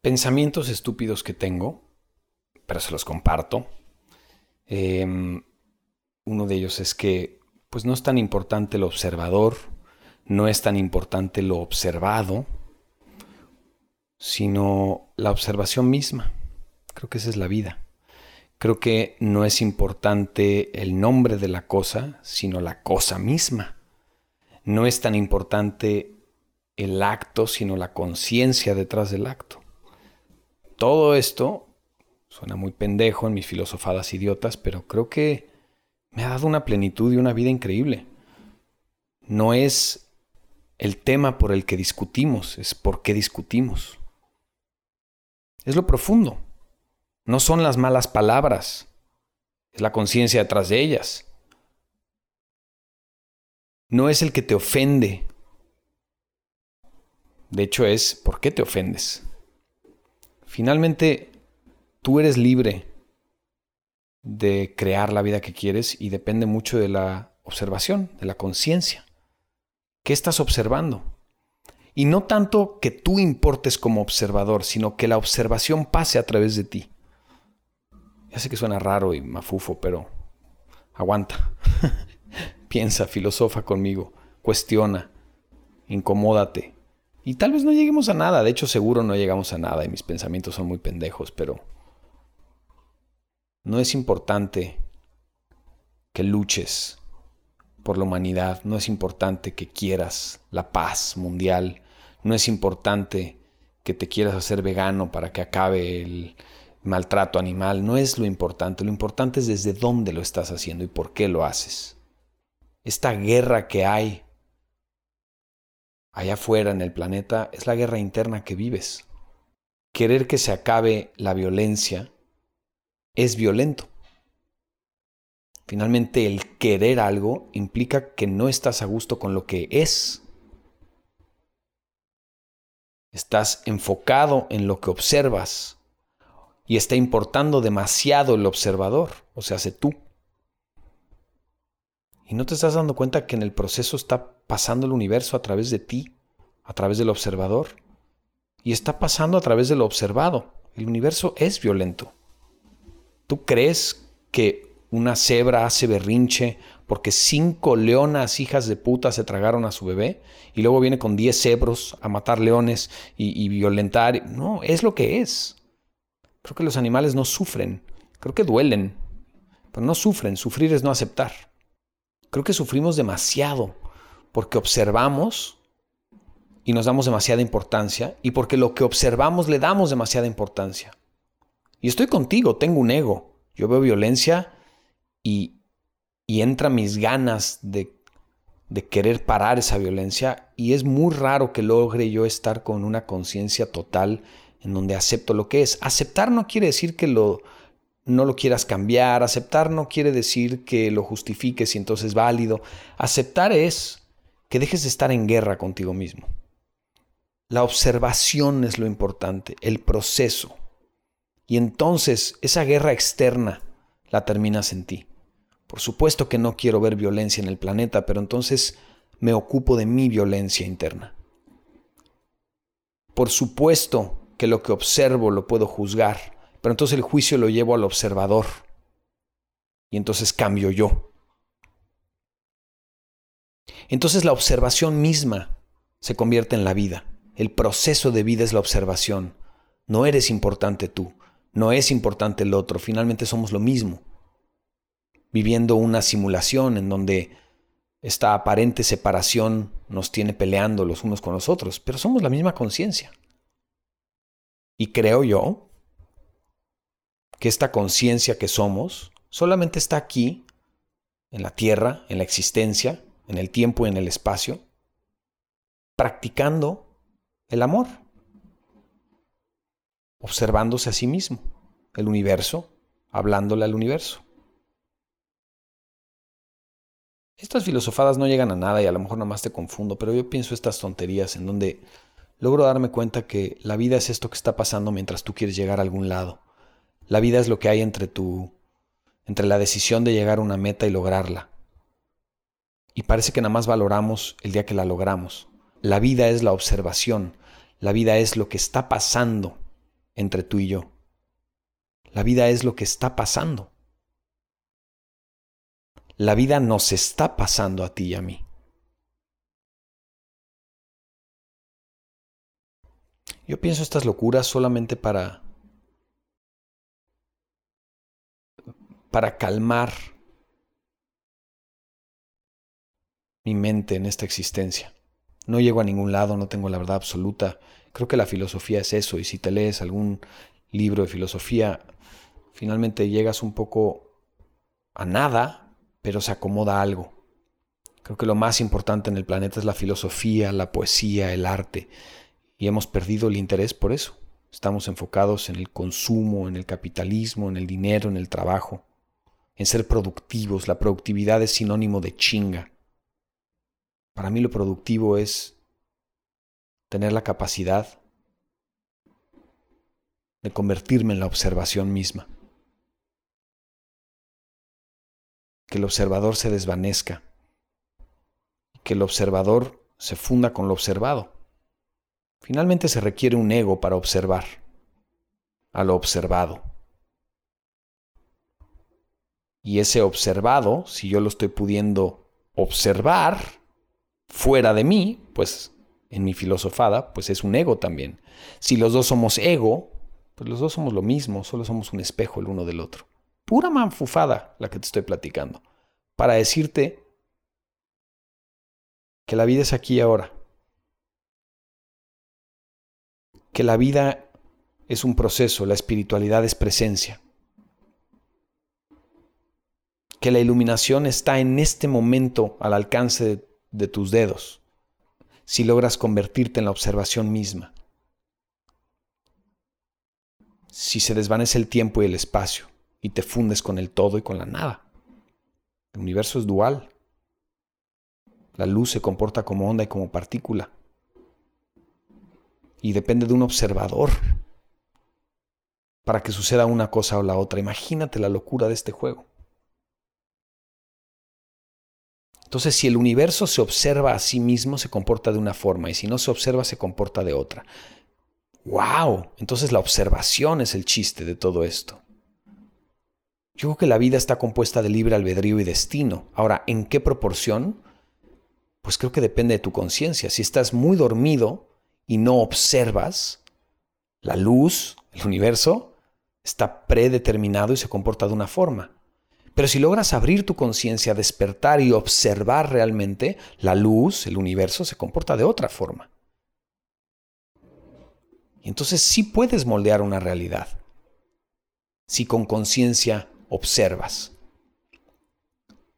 pensamientos estúpidos que tengo, pero se los comparto. Em, uno de ellos es que pues no es tan importante lo observador, no es tan importante lo observado, sino la observación misma. Creo que esa es la vida. Creo que no es importante el nombre de la cosa, sino la cosa misma. No es tan importante el acto, sino la conciencia detrás del acto. Todo esto suena muy pendejo en mis filosofadas idiotas, pero creo que me ha dado una plenitud y una vida increíble. No es el tema por el que discutimos, es por qué discutimos. Es lo profundo. No son las malas palabras, es la conciencia detrás de ellas. No es el que te ofende. De hecho es por qué te ofendes. Finalmente, tú eres libre de crear la vida que quieres y depende mucho de la observación, de la conciencia. ¿Qué estás observando? Y no tanto que tú importes como observador, sino que la observación pase a través de ti. Ya sé que suena raro y mafufo, pero aguanta. Piensa, filosofa conmigo, cuestiona, incomódate. Y tal vez no lleguemos a nada, de hecho seguro no llegamos a nada y mis pensamientos son muy pendejos, pero no es importante que luches por la humanidad, no es importante que quieras la paz mundial, no es importante que te quieras hacer vegano para que acabe el maltrato animal, no es lo importante, lo importante es desde dónde lo estás haciendo y por qué lo haces. Esta guerra que hay allá afuera en el planeta es la guerra interna que vives. Querer que se acabe la violencia es violento. Finalmente, el querer algo implica que no estás a gusto con lo que es. Estás enfocado en lo que observas y está importando demasiado el observador, o sea, hace tú. Y no te estás dando cuenta que en el proceso está pasando el universo a través de ti, a través del observador. Y está pasando a través de lo observado. El universo es violento. ¿Tú crees que una cebra hace berrinche porque cinco leonas hijas de puta se tragaron a su bebé y luego viene con diez cebros a matar leones y, y violentar. No, es lo que es. Creo que los animales no sufren, creo que duelen, pero no sufren. Sufrir es no aceptar. Creo que sufrimos demasiado porque observamos y nos damos demasiada importancia y porque lo que observamos le damos demasiada importancia. Y estoy contigo, tengo un ego. Yo veo violencia y, y entra mis ganas de, de querer parar esa violencia y es muy raro que logre yo estar con una conciencia total en donde acepto lo que es. Aceptar no quiere decir que lo, no lo quieras cambiar, aceptar no quiere decir que lo justifiques y entonces es válido. Aceptar es que dejes de estar en guerra contigo mismo. La observación es lo importante, el proceso. Y entonces esa guerra externa la terminas en ti. Por supuesto que no quiero ver violencia en el planeta, pero entonces me ocupo de mi violencia interna. Por supuesto que lo que observo lo puedo juzgar, pero entonces el juicio lo llevo al observador. Y entonces cambio yo. Entonces la observación misma se convierte en la vida. El proceso de vida es la observación. No eres importante tú, no es importante el otro, finalmente somos lo mismo viviendo una simulación en donde esta aparente separación nos tiene peleando los unos con los otros, pero somos la misma conciencia. Y creo yo que esta conciencia que somos solamente está aquí, en la tierra, en la existencia, en el tiempo y en el espacio, practicando el amor, observándose a sí mismo, el universo, hablándole al universo. Estas filosofadas no llegan a nada y a lo mejor nomás te confundo, pero yo pienso estas tonterías en donde logro darme cuenta que la vida es esto que está pasando mientras tú quieres llegar a algún lado. La vida es lo que hay entre tu entre la decisión de llegar a una meta y lograrla. Y parece que nada más valoramos el día que la logramos. La vida es la observación, la vida es lo que está pasando entre tú y yo. La vida es lo que está pasando. La vida nos está pasando a ti y a mí. Yo pienso estas locuras solamente para para calmar mi mente en esta existencia. No llego a ningún lado, no tengo la verdad absoluta. Creo que la filosofía es eso, y si te lees algún libro de filosofía, finalmente llegas un poco a nada, pero se acomoda algo. Creo que lo más importante en el planeta es la filosofía, la poesía, el arte, y hemos perdido el interés por eso. Estamos enfocados en el consumo, en el capitalismo, en el dinero, en el trabajo, en ser productivos. La productividad es sinónimo de chinga. Para mí lo productivo es tener la capacidad de convertirme en la observación misma. Que el observador se desvanezca. Que el observador se funda con lo observado. Finalmente se requiere un ego para observar a lo observado. Y ese observado, si yo lo estoy pudiendo observar, fuera de mí, pues en mi filosofada, pues es un ego también. Si los dos somos ego, pues los dos somos lo mismo, solo somos un espejo el uno del otro. Pura manfufada la que te estoy platicando. Para decirte que la vida es aquí y ahora. Que la vida es un proceso, la espiritualidad es presencia. Que la iluminación está en este momento al alcance de tus dedos si logras convertirte en la observación misma. Si se desvanece el tiempo y el espacio y te fundes con el todo y con la nada. El universo es dual. La luz se comporta como onda y como partícula. Y depende de un observador para que suceda una cosa o la otra. Imagínate la locura de este juego. Entonces, si el universo se observa a sí mismo, se comporta de una forma, y si no se observa, se comporta de otra. ¡Wow! Entonces la observación es el chiste de todo esto. Yo creo que la vida está compuesta de libre albedrío y destino. Ahora, ¿en qué proporción? Pues creo que depende de tu conciencia. Si estás muy dormido y no observas, la luz, el universo, está predeterminado y se comporta de una forma. Pero si logras abrir tu conciencia, despertar y observar realmente, la luz, el universo, se comporta de otra forma. Y entonces sí puedes moldear una realidad. Si con conciencia observas.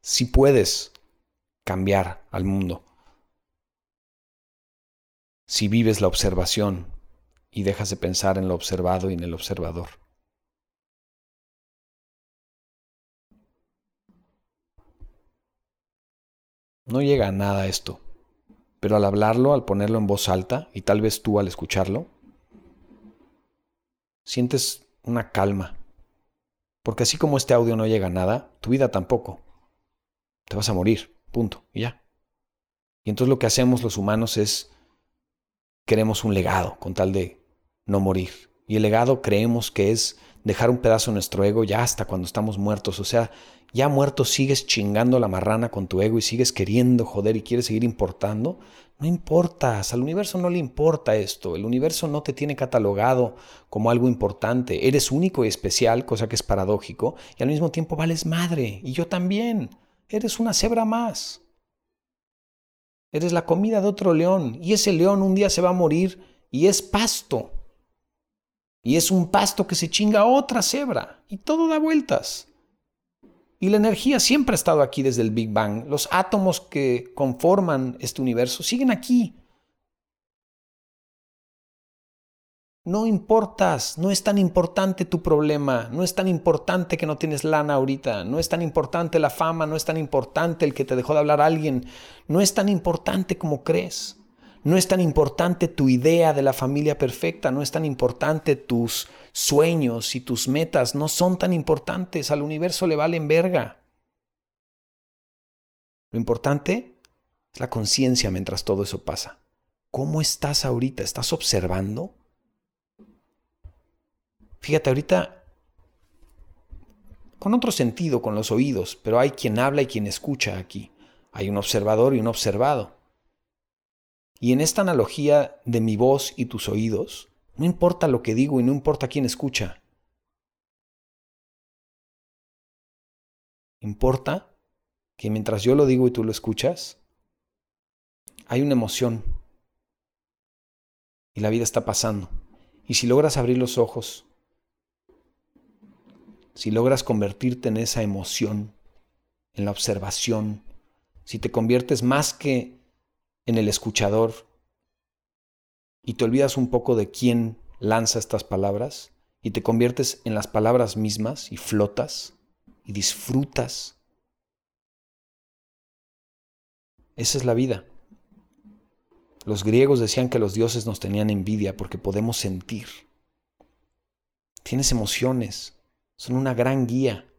Sí puedes cambiar al mundo. Si vives la observación y dejas de pensar en lo observado y en el observador. No llega a nada esto, pero al hablarlo, al ponerlo en voz alta, y tal vez tú al escucharlo, sientes una calma. Porque así como este audio no llega a nada, tu vida tampoco. Te vas a morir, punto, y ya. Y entonces lo que hacemos los humanos es, queremos un legado con tal de no morir. Y el legado creemos que es dejar un pedazo de nuestro ego ya hasta cuando estamos muertos. O sea, ya muerto sigues chingando la marrana con tu ego y sigues queriendo joder y quieres seguir importando, no importas, al universo no le importa esto, el universo no te tiene catalogado como algo importante, eres único y especial, cosa que es paradójico, y al mismo tiempo vales madre, y yo también, eres una cebra más. Eres la comida de otro león, y ese león un día se va a morir y es pasto. Y es un pasto que se chinga a otra cebra, y todo da vueltas. Y la energía siempre ha estado aquí desde el Big Bang. Los átomos que conforman este universo siguen aquí. No importas, no es tan importante tu problema, no es tan importante que no tienes lana ahorita, no es tan importante la fama, no es tan importante el que te dejó de hablar alguien, no es tan importante como crees. No es tan importante tu idea de la familia perfecta, no es tan importante tus sueños y tus metas, no son tan importantes, al universo le valen verga. Lo importante es la conciencia mientras todo eso pasa. ¿Cómo estás ahorita? ¿Estás observando? Fíjate, ahorita con otro sentido, con los oídos, pero hay quien habla y quien escucha aquí. Hay un observador y un observado. Y en esta analogía de mi voz y tus oídos, no importa lo que digo y no importa quién escucha. Importa que mientras yo lo digo y tú lo escuchas, hay una emoción y la vida está pasando. Y si logras abrir los ojos, si logras convertirte en esa emoción, en la observación, si te conviertes más que en el escuchador y te olvidas un poco de quién lanza estas palabras y te conviertes en las palabras mismas y flotas y disfrutas. Esa es la vida. Los griegos decían que los dioses nos tenían envidia porque podemos sentir. Tienes emociones, son una gran guía.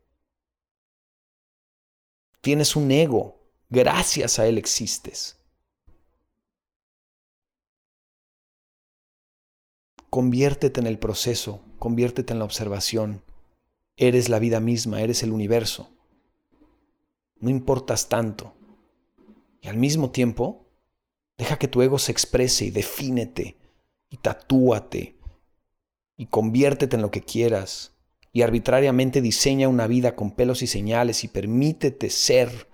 Tienes un ego, gracias a él existes. Conviértete en el proceso, conviértete en la observación. Eres la vida misma, eres el universo. No importas tanto. Y al mismo tiempo, Deja que tu ego se exprese y defínete y tatúate y conviértete en lo que quieras y arbitrariamente diseña una vida con pelos y señales y permítete ser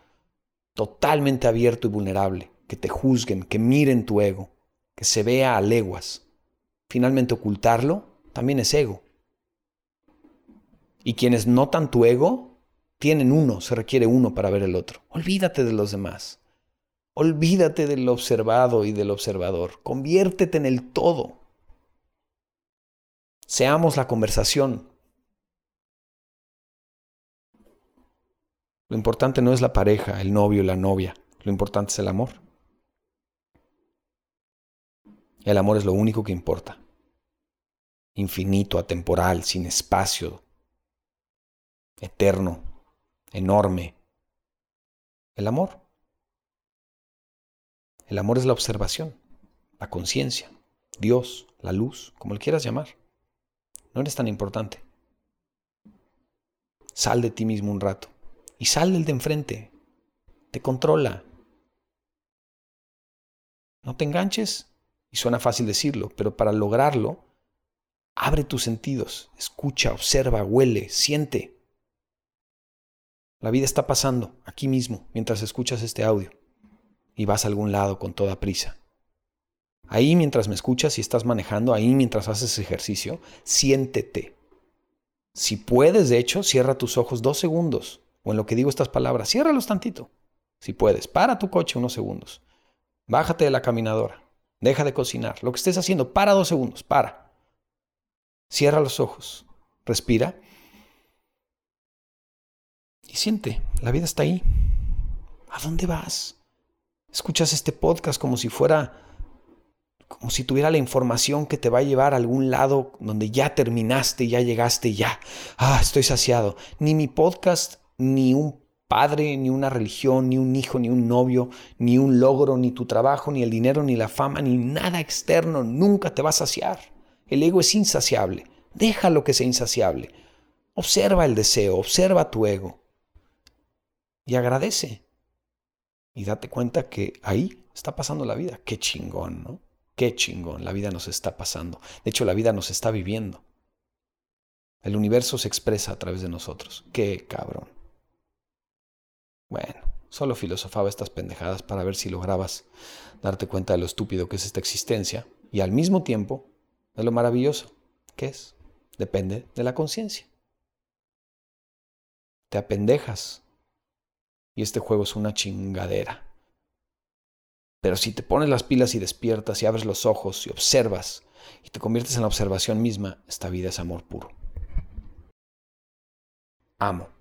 totalmente abierto y vulnerable, que te juzguen, que miren tu ego, que se vea a leguas. Finalmente ocultarlo también es ego. Y quienes notan tu ego, tienen uno, se requiere uno para ver el otro. Olvídate de los demás. Olvídate del observado y del observador. Conviértete en el todo. Seamos la conversación. Lo importante no es la pareja, el novio, la novia. Lo importante es el amor. El amor es lo único que importa. Infinito, atemporal, sin espacio, eterno, enorme. El amor. El amor es la observación, la conciencia, Dios, la luz, como le quieras llamar. No eres tan importante. Sal de ti mismo un rato y sal del de enfrente. Te controla. No te enganches. Y suena fácil decirlo, pero para lograrlo, abre tus sentidos, escucha, observa, huele, siente. La vida está pasando aquí mismo mientras escuchas este audio y vas a algún lado con toda prisa. Ahí mientras me escuchas y estás manejando, ahí mientras haces ejercicio, siéntete. Si puedes, de hecho, cierra tus ojos dos segundos. O en lo que digo estas palabras, ciérralos tantito. Si puedes, para tu coche unos segundos. Bájate de la caminadora. Deja de cocinar. Lo que estés haciendo, para dos segundos, para. Cierra los ojos. Respira. Y siente, la vida está ahí. ¿A dónde vas? Escuchas este podcast como si fuera, como si tuviera la información que te va a llevar a algún lado donde ya terminaste, ya llegaste, ya. Ah, estoy saciado. Ni mi podcast, ni un padre, ni una religión, ni un hijo, ni un novio, ni un logro, ni tu trabajo, ni el dinero, ni la fama, ni nada externo, nunca te va a saciar. El ego es insaciable. Déjalo que sea insaciable. Observa el deseo, observa tu ego. Y agradece y date cuenta que ahí está pasando la vida. Qué chingón, ¿no? Qué chingón, la vida nos está pasando. De hecho, la vida nos está viviendo. El universo se expresa a través de nosotros. Qué cabrón. Bueno, solo filosofaba estas pendejadas para ver si lograbas darte cuenta de lo estúpido que es esta existencia y al mismo tiempo de lo maravilloso que es. Depende de la conciencia. Te apendejas y este juego es una chingadera. Pero si te pones las pilas y despiertas y abres los ojos y observas y te conviertes en la observación misma, esta vida es amor puro. Amo.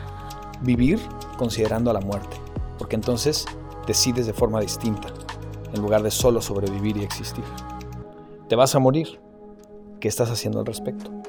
vivir considerando a la muerte, porque entonces decides de forma distinta, en lugar de solo sobrevivir y existir. Te vas a morir. ¿Qué estás haciendo al respecto?